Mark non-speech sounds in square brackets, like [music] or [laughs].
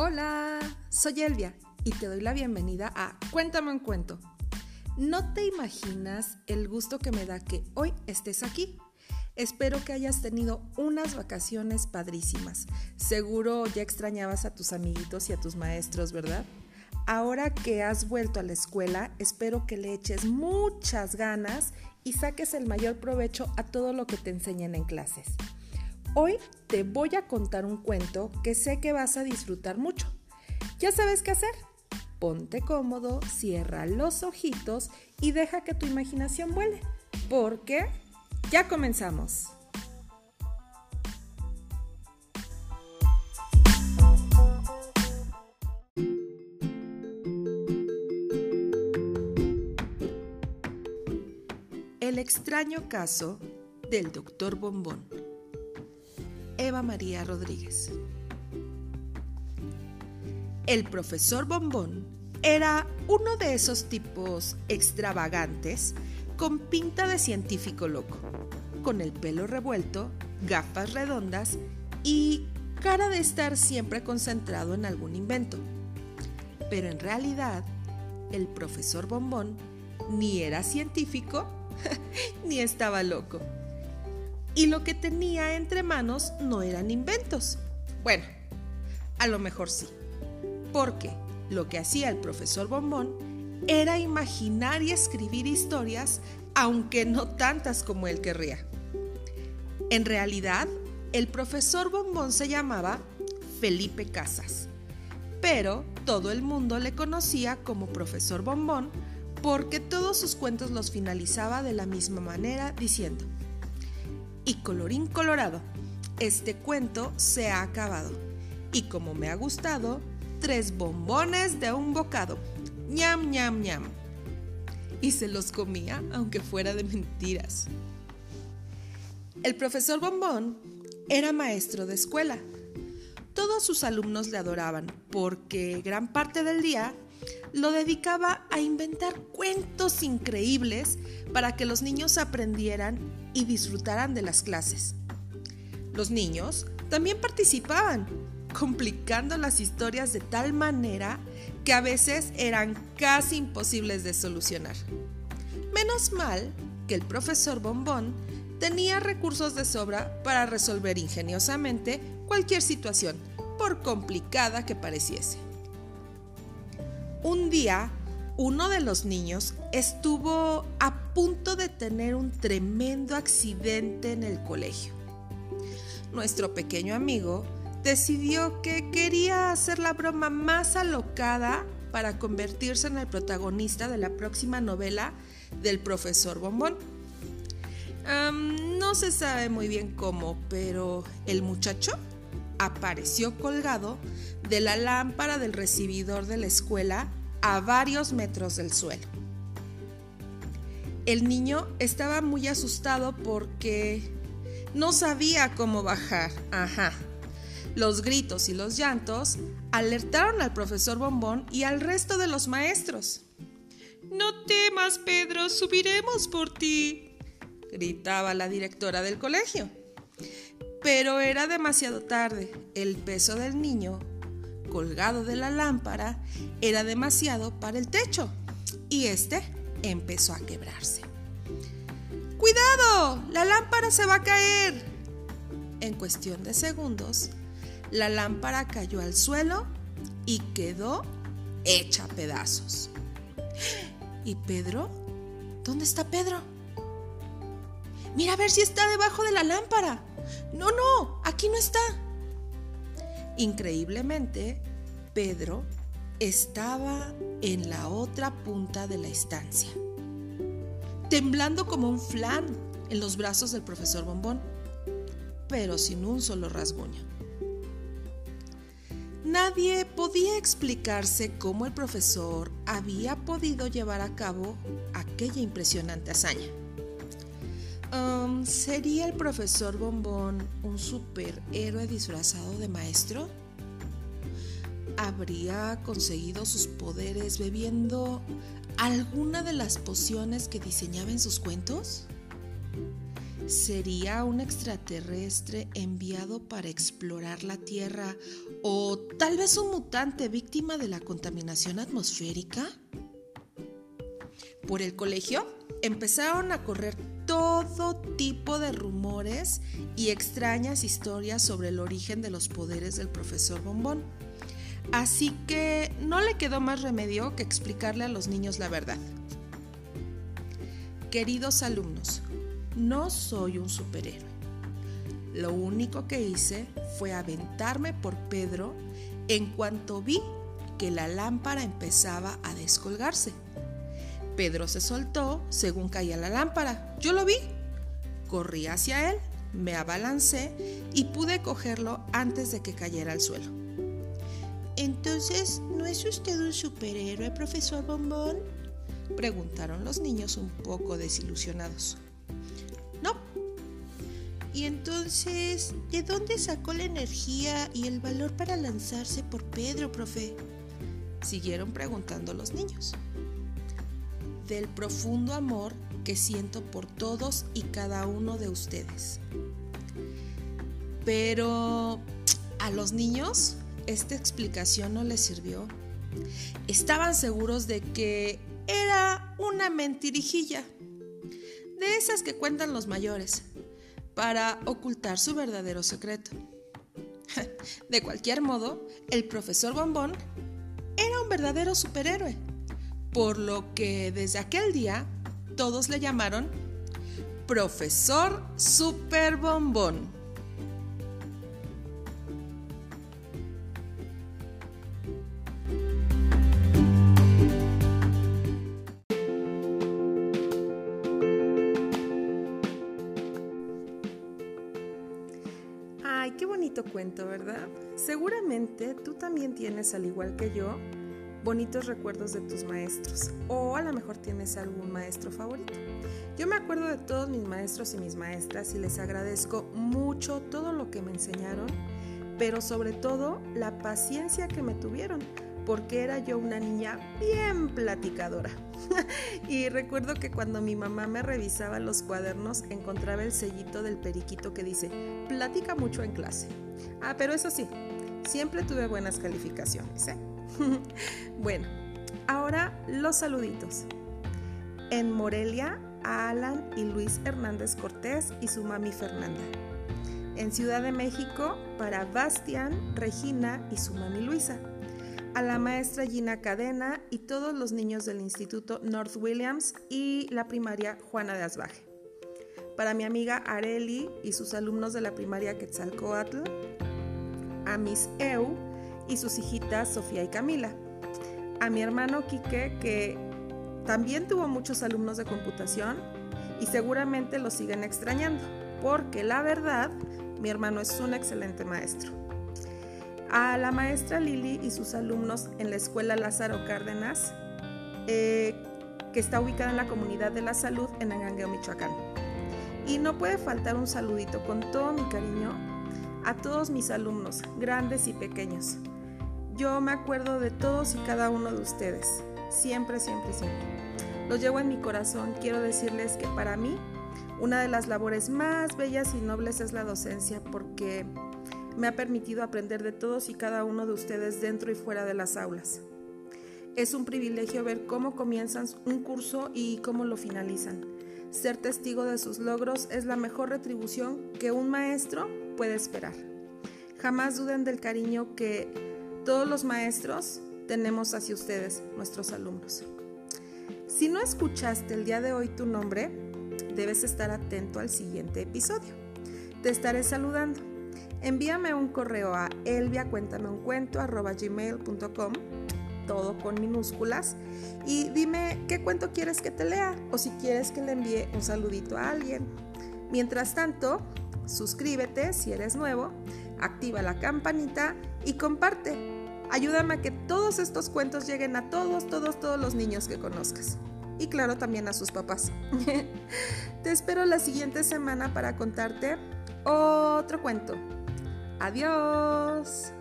Hola, soy Elvia y te doy la bienvenida a Cuéntame un cuento. No te imaginas el gusto que me da que hoy estés aquí. Espero que hayas tenido unas vacaciones padrísimas. Seguro ya extrañabas a tus amiguitos y a tus maestros, ¿verdad? Ahora que has vuelto a la escuela, espero que le eches muchas ganas y saques el mayor provecho a todo lo que te enseñan en clases. Hoy te voy a contar un cuento que sé que vas a disfrutar mucho. ¿Ya sabes qué hacer? Ponte cómodo, cierra los ojitos y deja que tu imaginación vuele, porque ya comenzamos. El extraño caso del doctor Bombón. Eva María Rodríguez. El profesor Bombón era uno de esos tipos extravagantes con pinta de científico loco, con el pelo revuelto, gafas redondas y cara de estar siempre concentrado en algún invento. Pero en realidad, el profesor Bombón ni era científico [laughs] ni estaba loco y lo que tenía entre manos no eran inventos. Bueno, a lo mejor sí, porque lo que hacía el profesor Bombón era imaginar y escribir historias, aunque no tantas como él querría. En realidad, el profesor Bombón se llamaba Felipe Casas, pero todo el mundo le conocía como profesor Bombón porque todos sus cuentos los finalizaba de la misma manera diciendo, y colorín colorado, este cuento se ha acabado. Y como me ha gustado, tres bombones de un bocado. ñam, ñam, ñam. Y se los comía aunque fuera de mentiras. El profesor Bombón era maestro de escuela. Todos sus alumnos le adoraban porque gran parte del día lo dedicaba a inventar cuentos increíbles para que los niños aprendieran y disfrutaran de las clases. Los niños también participaban, complicando las historias de tal manera que a veces eran casi imposibles de solucionar. Menos mal que el profesor Bombón tenía recursos de sobra para resolver ingeniosamente cualquier situación, por complicada que pareciese. Un día, uno de los niños estuvo a punto de tener un tremendo accidente en el colegio. Nuestro pequeño amigo decidió que quería hacer la broma más alocada para convertirse en el protagonista de la próxima novela del profesor Bombón. no se sabe muy bien cómo, pero el muchacho apareció colgado de la lámpara del recibidor de la escuela a varios metros del suelo. El niño estaba muy asustado porque no sabía cómo bajar. Ajá. Los gritos y los llantos alertaron al profesor Bombón y al resto de los maestros. No temas, Pedro, subiremos por ti, gritaba la directora del colegio. Pero era demasiado tarde. El peso del niño, colgado de la lámpara, era demasiado para el techo y este empezó a quebrarse. ¡Cuidado! ¡La lámpara se va a caer! En cuestión de segundos, la lámpara cayó al suelo y quedó hecha a pedazos. ¿Y Pedro? ¿Dónde está Pedro? Mira a ver si está debajo de la lámpara. No, no, aquí no está. Increíblemente, Pedro estaba en la otra punta de la estancia, temblando como un flan en los brazos del profesor Bombón, pero sin un solo rasguño. Nadie podía explicarse cómo el profesor había podido llevar a cabo aquella impresionante hazaña. ¿Sería el profesor Bombón un superhéroe disfrazado de maestro? ¿Habría conseguido sus poderes bebiendo alguna de las pociones que diseñaba en sus cuentos? ¿Sería un extraterrestre enviado para explorar la Tierra o tal vez un mutante víctima de la contaminación atmosférica? Por el colegio empezaron a correr tipo de rumores y extrañas historias sobre el origen de los poderes del profesor Bombón. Así que no le quedó más remedio que explicarle a los niños la verdad. Queridos alumnos, no soy un superhéroe. Lo único que hice fue aventarme por Pedro en cuanto vi que la lámpara empezaba a descolgarse. Pedro se soltó según caía la lámpara. Yo lo vi. Corrí hacia él, me abalancé y pude cogerlo antes de que cayera al suelo. Entonces, ¿no es usted un superhéroe, profesor Bombón? Preguntaron los niños un poco desilusionados. No. ¿Y entonces, de dónde sacó la energía y el valor para lanzarse por Pedro, profe? Siguieron preguntando los niños del profundo amor que siento por todos y cada uno de ustedes. Pero a los niños esta explicación no les sirvió. Estaban seguros de que era una mentirijilla, de esas que cuentan los mayores, para ocultar su verdadero secreto. [laughs] De cualquier modo, el profesor Bombón era un verdadero superhéroe por lo que desde aquel día todos le llamaron Profesor Super Bombón. Ay, qué bonito cuento, ¿verdad? Seguramente tú también tienes, al igual que yo, bonitos recuerdos de tus maestros o a lo mejor tienes algún maestro favorito. Yo me acuerdo de todos mis maestros y mis maestras y les agradezco mucho todo lo que me enseñaron, pero sobre todo la paciencia que me tuvieron, porque era yo una niña bien platicadora. [laughs] y recuerdo que cuando mi mamá me revisaba los cuadernos encontraba el sellito del periquito que dice, platica mucho en clase. Ah, pero eso sí, siempre tuve buenas calificaciones, ¿eh? [laughs] bueno, ahora los saluditos. En Morelia, a Alan y Luis Hernández Cortés y su mami Fernanda. En Ciudad de México, para Bastian, Regina y su mami Luisa. A la maestra Gina Cadena y todos los niños del Instituto North Williams y la primaria Juana de Asbaje. Para mi amiga Areli y sus alumnos de la primaria Quetzalcoatl. A Miss Eu y sus hijitas Sofía y Camila. A mi hermano Quique, que también tuvo muchos alumnos de computación y seguramente lo siguen extrañando, porque la verdad, mi hermano es un excelente maestro. A la maestra Lili y sus alumnos en la escuela Lázaro Cárdenas, eh, que está ubicada en la comunidad de la salud en Angangueo, Michoacán. Y no puede faltar un saludito con todo mi cariño a todos mis alumnos, grandes y pequeños, yo me acuerdo de todos y cada uno de ustedes. Siempre, siempre, siempre. Los llevo en mi corazón. Quiero decirles que para mí una de las labores más bellas y nobles es la docencia porque me ha permitido aprender de todos y cada uno de ustedes dentro y fuera de las aulas. Es un privilegio ver cómo comienzan un curso y cómo lo finalizan. Ser testigo de sus logros es la mejor retribución que un maestro puede esperar. Jamás duden del cariño que todos los maestros tenemos hacia ustedes, nuestros alumnos. Si no escuchaste el día de hoy tu nombre, debes estar atento al siguiente episodio. Te estaré saludando. Envíame un correo a elviacuéntameuncuento.com, todo con minúsculas, y dime qué cuento quieres que te lea o si quieres que le envíe un saludito a alguien. Mientras tanto, suscríbete si eres nuevo, activa la campanita y comparte Ayúdame a que todos estos cuentos lleguen a todos, todos, todos los niños que conozcas. Y claro, también a sus papás. [laughs] Te espero la siguiente semana para contarte otro cuento. Adiós.